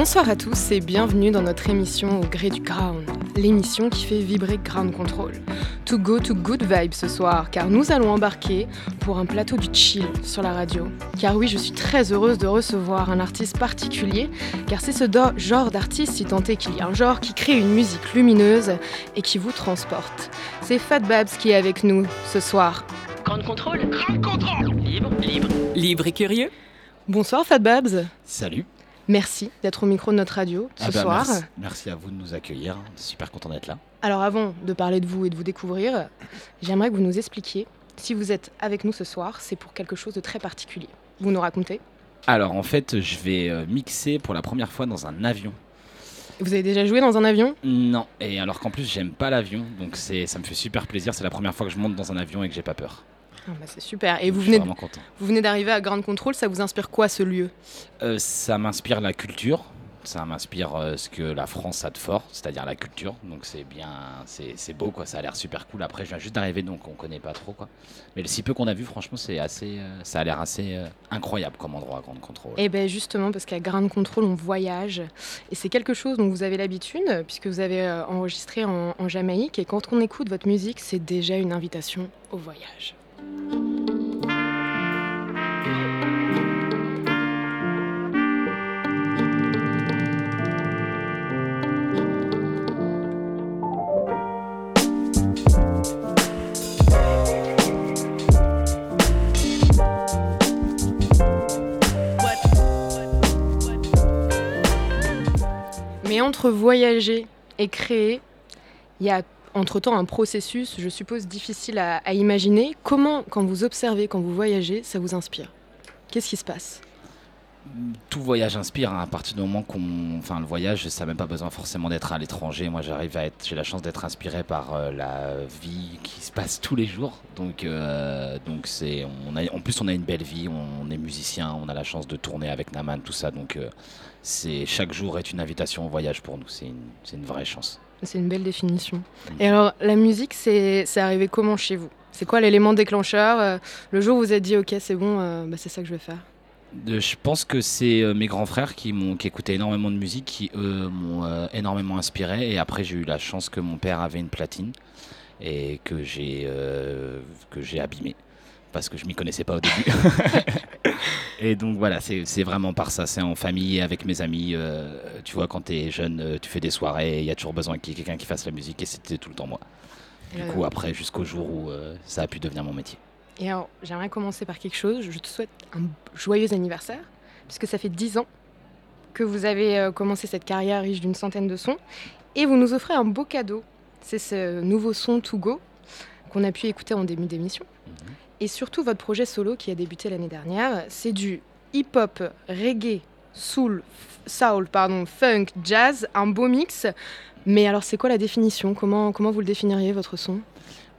Bonsoir à tous et bienvenue dans notre émission Au gré du ground, l'émission qui fait vibrer Ground Control. To go to good vibes ce soir, car nous allons embarquer pour un plateau du chill sur la radio. Car oui, je suis très heureuse de recevoir un artiste particulier, car c'est ce genre d'artiste, si tant est qu'il y a un genre, qui crée une musique lumineuse et qui vous transporte. C'est Fat Babs qui est avec nous ce soir. Ground Control. Ground Control. Libre, libre. Libre et curieux. Bonsoir Fat Babs, Salut. Merci d'être au micro de notre radio ce Ah bah, soir. Merci, merci à vous de nous accueillir. Super content d'être là. Alors avant de parler de vous et de vous découvrir, j'aimerais que vous nous expliquiez, si vous êtes avec nous ce soir, c'est pour quelque chose de très particulier. Vous nous racontez? Alors en fait, je vais euh, mixer pour la première fois dans un avion. Vous avez déjà joué dans un avion? Non. Et alors qu'en plus, j'aime pas l'avion, donc c'est ça me fait super plaisir. C'est la première fois que je monte dans un avion et que j'ai pas peur. Ah bah, C'est super. Et vous Donc, venez, vous d'arriver à Grand Control, ça vous inspire quoi ce lieu? Euh, ça m'inspire la culture. Ça m'inspire euh, ce que la France a de fort, c'est-à-dire la culture. Donc c'est bien, c'est beau quoi. Ça a l'air super cool. Après, je viens juste d'arriver, donc on connaît pas trop quoi. Mais le si peu qu'on a vu, franchement, c'est assez, euh, ça a l'air assez euh, incroyable comme endroit à Grande Contrôle. Eh bien justement, parce qu'à Grand Control, on voyage. Et c'est quelque chose dont vous avez l'habitude, puisque vous avez enregistré en, en Jamaïque. Et quand on écoute votre musique, c'est déjà une invitation au voyage. Mais entre voyager et créer, il y a entre-temps un processus, je suppose, difficile à, imaginer. Comment, quand vous observez, quand vous voyagez, ça vous inspire? Qu'est-ce qui se passe? Tout voyage inspire hein, à partir du moment qu'on enfin le voyage ça n'a même pas besoin forcément d'être à l'étranger. Moi j'arrive à être j'ai la chance d'être inspiré par euh, la vie qui se passe tous les jours. Donc euh, donc c'est en plus on a une belle vie on, est musicien on a la chance de tourner avec Naman tout ça. Donc euh, c'est chaque jour est une invitation au voyage pour nous. C'est une, c'est une vraie chance C'est une belle définition. Et alors, la musique, c'est arrivé comment chez vous? C'est quoi l'élément déclencheur? Euh, Le jour où vous vous êtes dit, ok, c'est bon, euh, bah, c'est ça que je vais faire. De- je pense que c'est euh, mes grands frères qui m'ont qui écoutaient énormément de musique qui eux m'ont euh, énormément inspiré et après j'ai eu la chance que mon père avait une platine et que j'ai euh, que j'ai abîmé parce que je m'y connaissais pas au début. et donc voilà, c'est vraiment par ça, c'est en famille avec mes amis euh, tu vois quand tu es jeune, euh, tu fais des soirées, il y a toujours besoin qu'il y ait quelqu'un qui fasse la musique et c'était tout le temps moi. Du Euh, coup après jusqu'au jour où euh, ça a pu devenir mon métier. Et alors, j'aimerais commencer par quelque chose. Je te souhaite un joyeux anniversaire, puisque ça fait 10 ans que vous avez commencé cette carrière riche d'une centaine de sons. Et vous nous offrez un beau cadeau. C'est ce nouveau son To Go qu'on a pu écouter en début d'émission. Mhm. Et surtout votre projet solo qui a débuté l'année dernière. C'est du hip-hop, reggae, soul, soul, pardon, funk, jazz, un beau mix. Mais alors, c'est quoi la définition? Comment, comment vous le définiriez, votre son?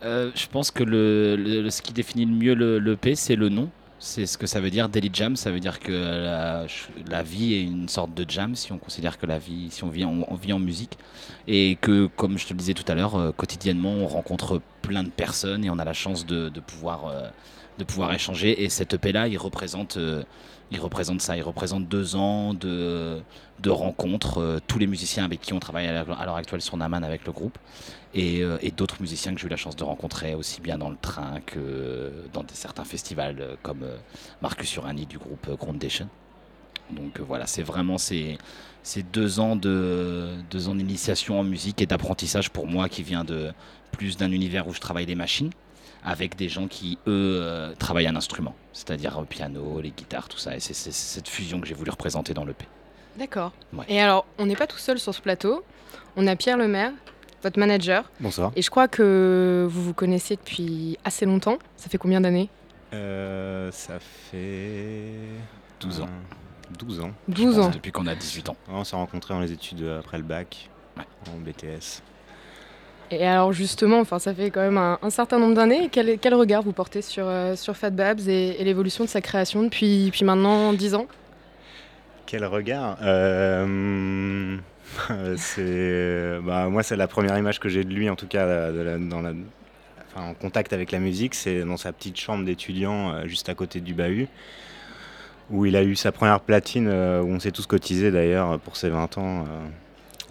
Euh, je pense que ce qui définit le mieux le, le P, c'est le nom. C'est ce que ça veut dire Daily Jam. Ça veut dire que la, vie est une sorte de jam si on considère que la vie, si on vit on vit en musique. Et que, comme je te le disais tout à l'heure, euh, quotidiennement, on rencontre plein de personnes et on a la chance de, de pouvoir, euh, de pouvoir échanger. Et cet EP-là, il représente, euh, il représente ça. Il représente deux ans de, rencontres. euh, tous les musiciens avec qui on travaille à l'heure actuelle sur Naman avec le groupe et, euh, et d'autres musiciens que j'ai eu la chance de rencontrer aussi bien dans le train que dans des, certains festivals euh, comme Marcus Urani du groupe Groundation. Donc voilà, c'est vraiment ces, deux ans de deux ans d'initiation en musique et d'apprentissage pour moi qui vient de plus d'un univers où je travaille les machines avec des gens qui eux euh, travaillent un instrument, c'est-à-dire le piano, les guitares, tout ça. Et c'est cette fusion que j'ai voulu représenter dans le P. D'accord. Ouais. Et alors, on n'est pas tout seul sur ce plateau. On a Pierre Lemaire, votre manager. Bonsoir. Et je crois que vous vous connaissez depuis assez longtemps. Ça fait combien d'années? Euh, ça fait 12 ans. euh, 12 ans. 12 ans. Depuis qu'on a 18 ans. On s'est rencontrés dans les études après le bac, Ouais. en BTS. Et alors justement, enfin, ça fait quand même un, certain nombre d'années. Quel, regard vous portez sur, euh, sur Fat Babs et, l'évolution de sa création depuis, depuis maintenant 10 ans? Quel regard Euh, c'est, bah, Moi, c'est la première image que j'ai de lui, en tout cas, en contact avec la musique. C'est dans sa petite chambre d'étudiant, euh, juste à côté du bahut, où il a eu sa première platine, où on s'est tous cotisés d'ailleurs pour ses 20 ans.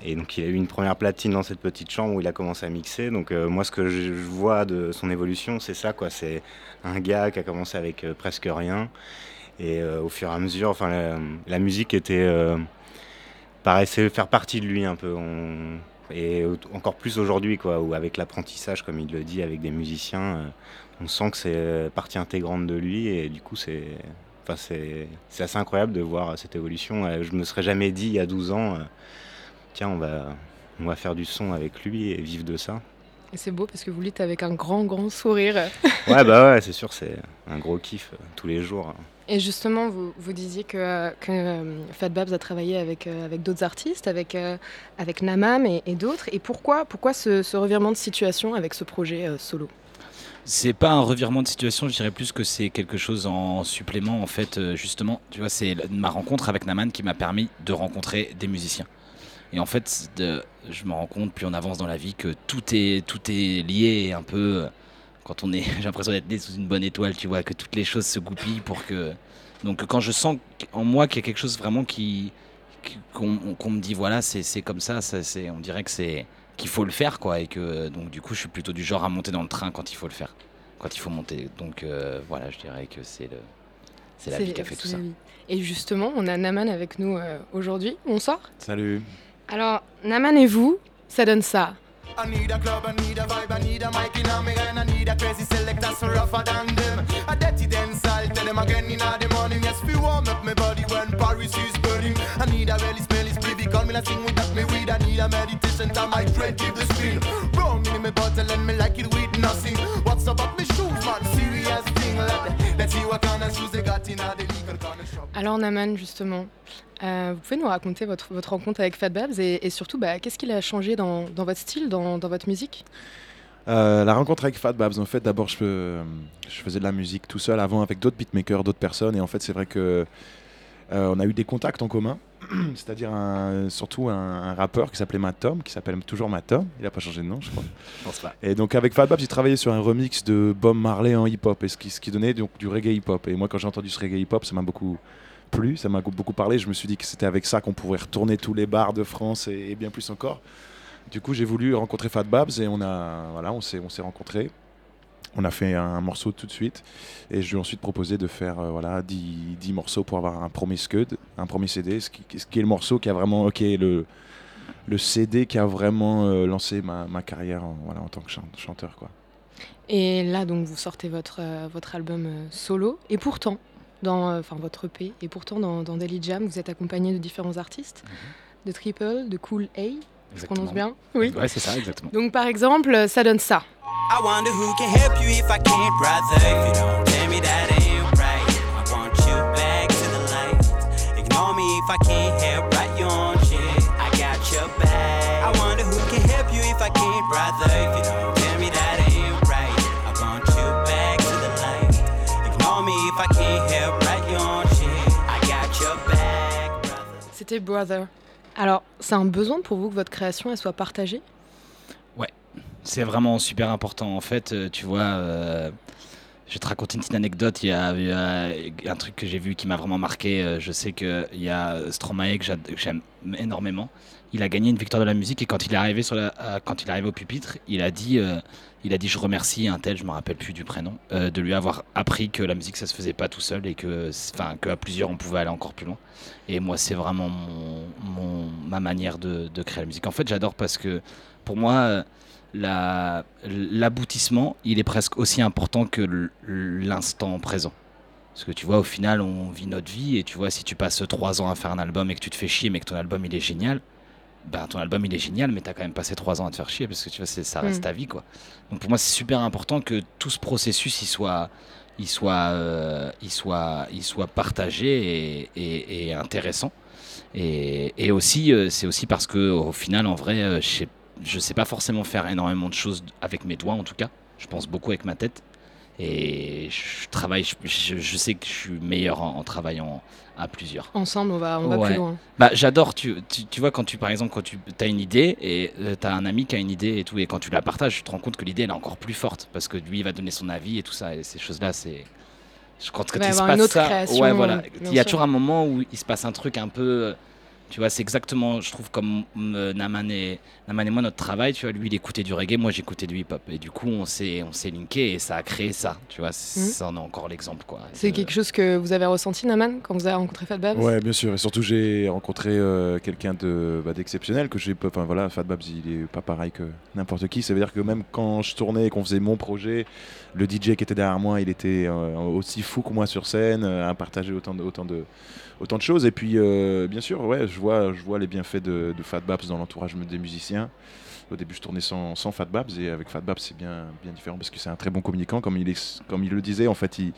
Et donc il a eu une première platine dans cette petite chambre où il a commencé à mixer. Donc euh, moi ce que je vois de son évolution c'est ça quoi. C'est un gars qui a commencé avec euh, presque rien. Et euh, au fur et à mesure, enfin la, musique était paraissait faire partie de lui un peu. Et encore plus aujourd'hui quoi, où avec l'apprentissage comme il le dit avec des musiciens, on sent que c'est partie intégrante de lui et du coup c'est c'est assez incroyable de voir cette évolution. Je me serais jamais dit il y a 12 ans, tiens, on va, on va faire du son avec lui et vivre de ça. Et c'est beau parce que vous dites avec un grand, grand sourire. Ouais, bah ouais, c'est sûr, c'est un gros kiff euh, tous les jours. Et justement, vous, vous disiez que, que euh, Fat Babs a travaillé avec, euh, avec d'autres artistes, avec, euh, avec Namam et, et d'autres. Et pourquoi, pourquoi ce, ce revirement de situation avec ce projet euh, solo? C'est pas un revirement de situation, je dirais plus que c'est quelque chose en supplément en fait. justement, tu vois, c'est ma rencontre avec Naman qui m'a permis de rencontrer des musiciens. Et en fait, de- je me rends compte plus on avance dans la vie que tout est tout est lié un peu. euh, Quand on est, j'ai l'impression d'être né sous une bonne étoile, tu vois, que toutes les choses se goupillent pour que. Donc quand je sens en moi qu'il y a quelque chose vraiment qui qu'on me dit voilà c'est c'est comme ça, ça c'est on dirait que c'est qu'il faut le faire quoi et que donc du coup je suis plutôt du genre à monter dans le train quand il faut le faire quand il faut monter donc euh, voilà je dirais que c'est le c'est la vie qui a fait tout ça. Et justement, on a Naman avec nous euh, aujourd'hui. Bonsoir. Salut. Alors, Naman et vous, ça donne ça. Alors, Naman, justement, euh, vous pouvez nous raconter votre, rencontre avec Fat Babs et, surtout, bah, qu'est-ce qu'il a changé dans, votre style, dans, votre musique? Euh, la rencontre avec Fat Babs, en fait, d'abord, je, euh, je faisais de la musique tout seul avant avec d'autres beatmakers, d'autres personnes. Et en fait, c'est vrai que euh, on a eu des contacts en commun. C'est-à-dire un- surtout un, un rappeur qui s'appelait Matom, qui s'appelle toujours Matom. Il n'a pas changé de nom, je crois. je pense pas Et donc avec Fat Babs, j'ai travaillé sur un remix de Bob Marley en hip-hop, et ce qui, ce qui donnait donc du reggae hip-hop. Et moi, quand j'ai entendu ce reggae hip-hop, ça m'a beaucoup plu, ça m'a beaucoup parlé. Je me suis dit que c'était avec ça qu'on pourrait retourner tous les bars de France et, et bien plus encore. Du coup, j'ai voulu rencontrer Fat Babs et on a voilà, on s'est on s'est rencontrés. On a fait un morceau tout de suite. Et je lui ai ensuite proposé de faire euh, voilà 10, 10 morceaux pour avoir un premier scud, un premier CD, ce qui, ce qui est le morceau qui a vraiment ok le le CD qui a vraiment euh, lancé ma, ma carrière en, voilà, en tant que chan- chanteur quoi. Et là, donc, vous sortez votre, euh, votre album solo. Et pourtant, dans, enfin, votre EP, et pourtant, dans, dans Daily Jam, vous êtes accompagné de différents artistes, de Triple, de Cool A, je prononce bien Oui. ouais c'est ça exactement Donc, par exemple, ça donne ça. I wonder who can help you if I can't, brother. If you don't tell me that ain't right, I want you back to the light. Ignore me if I can't help right your own shit. I got your back. I wonder who can help you if I can't, brother. If you don't tell me that ain't right, I want you back to the light. Ignore me if I can't help right your own shit. I got your back, brother. C'était Brother. Alors, c'est un besoin pour vous que votre création elle soit partagée? C'est vraiment super important. En fait, euh, tu vois, euh, je vais te raconter une petite anecdote. Il y a, un truc que j'ai vu qui m'a vraiment marqué. Euh, Je sais qu'il y a Stromae que j'aime énormément. Il a gagné une victoire de la musique et quand il est arrivé, sur la, euh, quand il au pupitre, il a dit, euh, il a dit je remercie un tel, je me rappelle plus du prénom, euh, de lui avoir appris que la musique ça se faisait pas tout seul et que, enfin, qu'à plusieurs on pouvait aller encore plus loin. Et moi c'est vraiment mon, ma manière de, créer la musique. En fait j'adore parce que pour moi la- l'aboutissement il est presque aussi important que l'instant présent. Parce que tu vois, au final, on vit notre vie et tu vois, si tu passes trois ans à faire un album et que tu te fais chier, mais que ton album il est génial, ben ton album il est génial, mais t'as quand même passé trois ans à te faire chier parce que tu vois, ça reste Mm. ta vie quoi. Donc pour moi, c'est super important que tout ce processus il soit, il soit, euh, il soit, il soit partagé et, et- et intéressant. Et, et aussi, euh, c'est aussi parce que au final, en vrai, euh, je sais pas forcément faire énormément de choses avec mes doigts en tout cas. Je pense beaucoup avec ma tête. Et je travaille, je, je- sais que je suis meilleur en, en travaillant à plusieurs. Ensemble, on va, on va Ouais. plus loin. Bah, j'adore, tu, tu, tu vois, quand tu, par exemple, quand tu as une idée et tu as un ami qui a une idée et tout, et quand tu la partages, tu te rends compte que l'idée elle est encore plus forte parce que lui il va donner son avis et tout ça, et ces choses-là, c'est. Je quand, quand y il se passe autre ça, ouais, voilà. Il y a sûr. toujours un moment où il se passe un truc un peu. Euh, Tu vois, c'est exactement, je trouve, comme euh, Naman, et, Naman et moi, notre travail, tu vois, lui il écoutait du reggae, moi j'écoutais du hip-hop. Et du coup, on s'est on s'est linké et ça a créé ça, tu vois, ça en est encore l'exemple, quoi. C'est De- quelque chose que vous avez ressenti, Naman, quand vous avez rencontré Fat Babs? Ouais, bien sûr. Et surtout, j'ai rencontré euh, quelqu'un de bah, d'exceptionnel que j'ai. Enfin voilà, Fat Babs, il est pas pareil que n'importe qui. Ça veut dire que même quand je tournais et qu'on faisait mon projet, le DJ qui était derrière moi, il était euh, aussi fou que moi sur scène, euh, à partager autant de, autant de, autant de choses. Et puis, euh, bien sûr, ouais, je vois, je vois les bienfaits de, de Fat Babs dans l'entourage des musiciens. Au début, je tournais sans, sans Fat Babs et avec Fat Babs, c'est bien, bien différent parce que c'est un très bon communicant. Comme il, est, comme il le disait, en fait, il,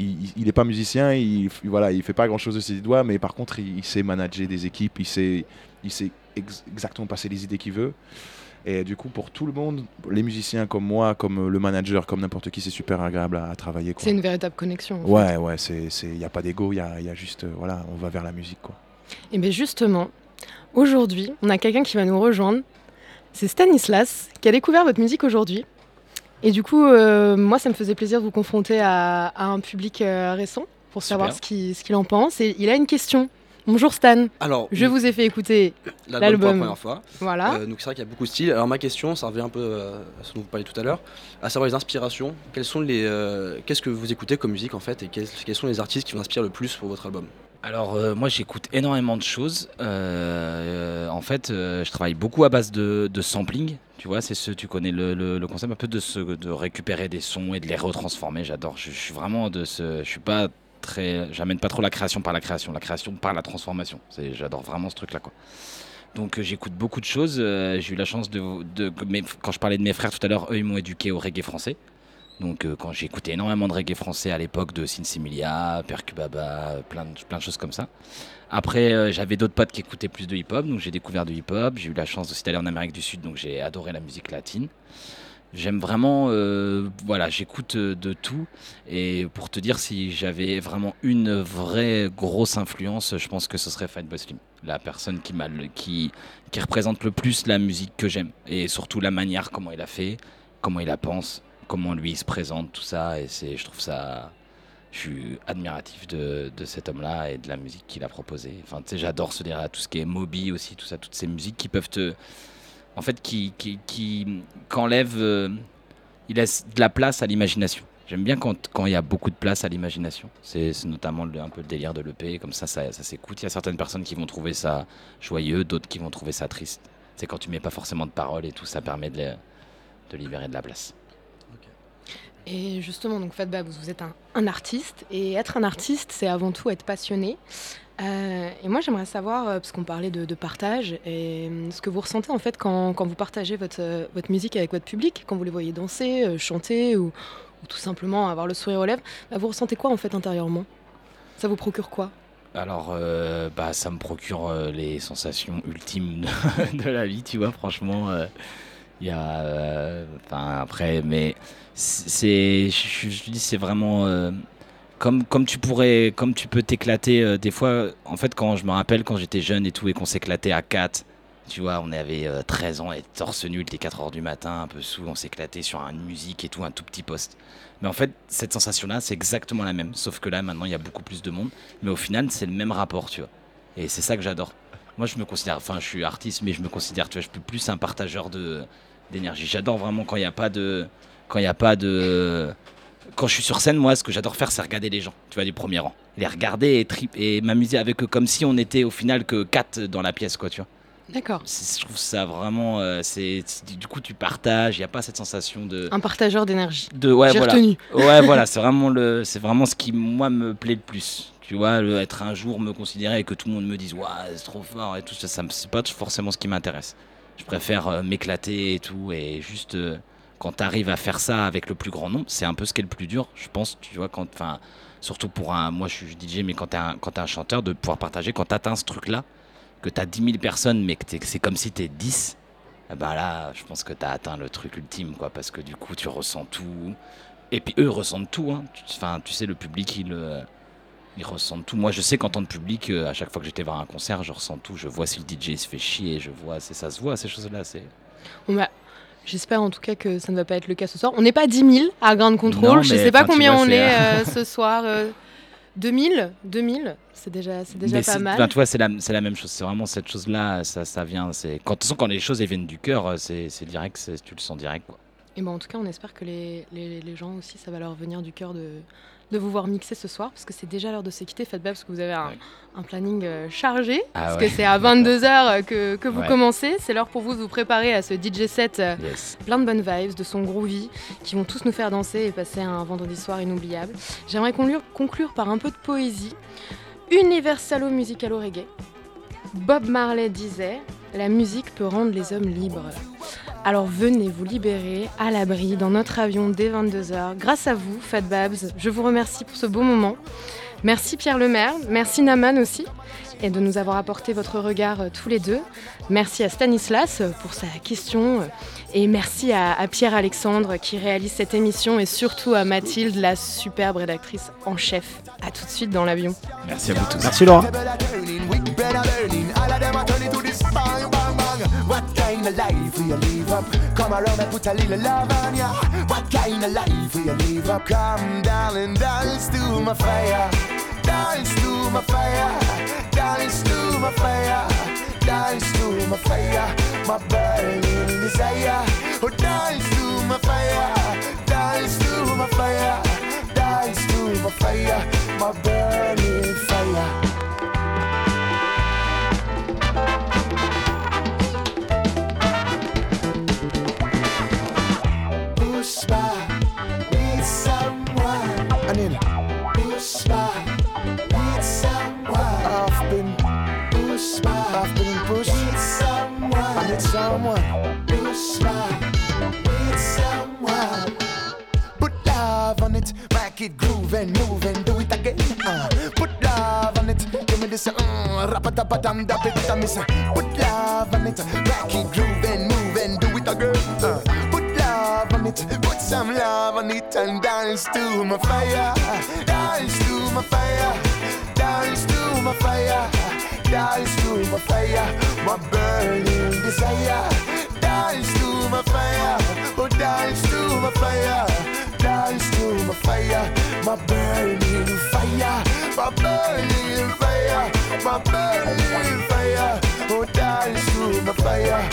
il, il est pas musicien, il, il- voilà, il fait pas grand chose de ses doigts, mais par contre, il, il sait manager des équipes, il sait, il sait ex- exactement passer les idées qu'il veut. Et du coup, pour tout le monde, les musiciens comme moi, comme le manager, comme n'importe qui, c'est super agréable à, à travailler. C'est une véritable connexion. en fait. Ouais, ouais, il n'y a pas d'ego, il y a, y a juste, euh, voilà, on va vers la musique, quoi. Et bien justement, aujourd'hui, on a quelqu'un qui va nous rejoindre. C'est Stanislas qui a découvert votre musique aujourd'hui. Et du coup, euh, moi, ça me faisait plaisir de vous confronter à, à un public euh, récent pour savoir ce qu'il ce en pense. Et il a une question. Bonjour Stan. Alors, je vous ai fait écouter L'album pour la première fois. Voilà. Euh, donc c'est vrai qu'il y a beaucoup de styles. Alors ma question, ça revient un peu à ce dont vous parliez tout à l'heure, à savoir les inspirations. Quelles sont les, qu'est-ce que vous écoutez comme musique en fait, et quels, quels sont les artistes qui vous inspirent le plus pour votre album? Alors euh, moi j'écoute énormément de choses. Euh, euh, en fait, je travaille beaucoup à base de, sampling. Tu vois, c'est ce, tu connais le, concept un peu de, ce, de récupérer des sons et de les retransformer. J'adore. Je, suis vraiment de ce, je suis pas très, j'amène pas trop la création par la création, la création par la transformation. J'adore vraiment ce truc-là, quoi. Donc j'écoute beaucoup de choses. J'ai eu la chance de, quand je parlais de mes frères tout à l'heure, eux ils m'ont éduqué au reggae français. Donc euh, quand j'ai écouté énormément de reggae français à l'époque de Sin Similia, Percubaba, plein de, plein de choses comme ça. Après euh, j'avais d'autres potes qui écoutaient plus de hip-hop, donc j'ai découvert du hip-hop. J'ai eu la chance aussi d'aller en Amérique du Sud, donc j'ai adoré la musique latine. J'aime vraiment, euh, voilà, j'écoute de tout. Et pour te dire si j'avais vraiment une vraie grosse influence, je pense que ce serait Fatboy Slim, la personne qui qui, qui représente le plus la musique que j'aime et surtout la manière comment il a fait, comment il la pense, comment lui il se présente, tout ça. Et c'est, je trouve ça, je suis admiratif de, de cet homme-là et de la musique qu'il a proposée. Enfin, j'adore ce délire, tout ce qui est Moby aussi, tout ça, toutes ces musiques qui peuvent te, en fait, qui, qui, qui qu'enlève, euh, il laisse de la place à l'imagination. J'aime bien quand il y a beaucoup de place à l'imagination. C'est notamment le- un peu le délire de l'EP, comme ça, ça, ça s'écoute. Il y a certaines personnes qui vont trouver ça joyeux, d'autres qui vont trouver ça triste. C'est quand tu mets pas forcément de paroles et tout, ça permet de, de libérer de la place. Et justement, donc vous êtes un, artiste. Et être un artiste, c'est avant tout être passionné. Euh, et moi, j'aimerais savoir, euh, parce qu'on parlait de, partage, et euh, ce que vous ressentez en fait quand, quand vous partagez votre, votre musique avec votre public, quand vous les voyez danser, chanter ou, ou tout simplement avoir le sourire aux lèvres, bah, vous ressentez quoi en fait intérieurement? Ça vous procure quoi? Alors, bah, ça me procure les sensations ultimes de la vie, tu vois, franchement. Il y a. euh, Enfin, après, mais c'est. Je, je- dis, c'est vraiment. euh, comme, comme tu pourrais. Comme tu peux t'éclater. euh, des fois, en fait, quand je me rappelle quand j'étais jeune et tout, et qu'on s'éclatait à 4. Tu vois, on avait euh, 13 ans et torse nu, il était 4 heures du matin, un peu sous, on s'éclatait sur une musique et tout, un tout petit poste. Mais en fait, cette sensation-là, c'est exactement la même. Sauf que là, maintenant, il y a beaucoup plus de monde. Mais au final, c'est le même rapport, tu vois. Et c'est ça que j'adore. moi je me considère, enfin je suis artiste, mais je me considère, tu vois, je suis plus un partageur de d'énergie. J'adore vraiment quand il n'y a pas de, quand il a pas de, quand je suis sur scène, moi, ce que j'adore faire, c'est regarder les gens, tu vois, du premier rang, les regarder et trip et m'amuser avec eux comme si on était au final que quatre dans la pièce, quoi, tu vois. D'accord. Je trouve ça vraiment, euh, c'est du coup tu partages, il n'y a pas cette sensation de Un partageur d'énergie. de ouais voilà retenu. ouais voilà c'est vraiment le c'est vraiment ce qui moi me plaît le plus tu vois le, être un jour me considérer et que tout le monde me dise ouais c'est trop fort et tout ça ça c'est pas forcément ce qui m'intéresse je préfère euh, m'éclater et tout et juste euh, quand tu à faire ça avec le plus grand nombre c'est un peu ce qui est le plus dur je pense tu vois quand enfin surtout pour un moi je suis DJ mais quand tu t'es un chanteur de pouvoir partager quand tu atteins ce truc là que tu as 10 000 personnes mais que c'est comme si tu es 10 eh ben là, je pense que tu as atteint le truc ultime, quoi, parce que du coup, tu ressens tout. Et puis eux ressentent tout. Hein. Enfin, tu sais, le public, il, euh, ils ressentent tout. Moi, je sais qu'en tant que public, euh, à chaque fois que j'étais voir un concert, je ressens tout. Je vois si le DJ se fait chier, je vois, c'est ça se voit, ces choses-là. C'est Bon, bah, J'espère en tout cas que ça ne va pas être le cas ce soir. On n'est pas 10 000 à Grand Control. Non, Je ne sais pas combien vois, on est euh, euh, ce soir. euh, 2000 2000 C'est déjà, c'est déjà Mais pas mal. tu vois, c'est la, c'est la même chose. C'est vraiment cette chose-là, ça, ça vient. C'est quand, de toute façon, quand les choses elles viennent du cœur, c'est c'est direct, c'est- tu le sens direct. Quoi. Et ben en tout cas, on espère que les, les- les gens aussi, ça va leur venir du cœur de, de vous voir mixer ce soir, parce que c'est déjà l'heure de se quitter, Fatbab, parce que vous avez un, un planning euh, chargé, Ah parce ouais. que c'est à 22h que, que vous Ouais. commencez. C'est l'heure pour vous de vous préparer à ce DJ set euh, Yes. plein de bonnes vibes, de son groovy, qui vont tous nous faire danser et passer un vendredi soir inoubliable. J'aimerais conclure, conclure par un peu de poésie. Universalo musicalo reggae. Bob Marley disait La musique peut rendre les hommes libres. Alors venez vous libérer à l'abri dans notre avion dès 22h. Grâce à vous, Fat Babs, je vous remercie pour ce beau moment. Merci Pierre Lemaire, merci Naman aussi, et de nous avoir apporté votre regard euh, tous les deux. Merci à Stanislas euh, pour sa question, euh, et merci à, à Pierre-Alexandre qui réalise cette émission, et surtout à Mathilde, la superbe rédactrice en chef. A tout de suite dans l'avion. Merci à vous tous. Merci Laura. Up? Come around and put a little love on ya. What kind of life will you live up? Come down and dance to my fire. Dance to my fire. Dance to my fire. Dance to my fire. My burning desire. Oh, dance to my fire. Dance to my fire. Dance to my fire. My burning it, groove and move and do it again. Uh, put love on it, give me this. Uh, rap a tap a tam da bit da miss. Put love on it, make it groove and move and do it again. Uh, put love on it, put some love on it and dance to my fire. Dance to my fire. Dance to my fire. Dance to my fire. My burning desire. Dance to my fire. Oh, dance to my fire. Dance to my fire. My burning fire. My burning fire. My burning fire. Oh, dance to my fire.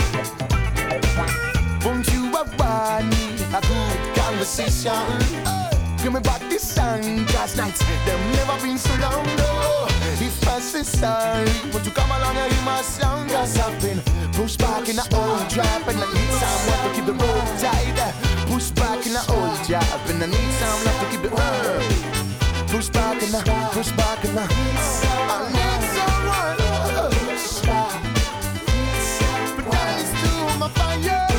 Won't you have me a good conversation? Give me back this song, cause nights, them never been so long, no. If I say sorry, won't you come along and hear my song? I've been pushed back in the old trap and I need someone to keep the road tight. Push back in the old job and I need someone to keep the road. Push back in the, push back in the. I need someone. Push. But dance to my fire.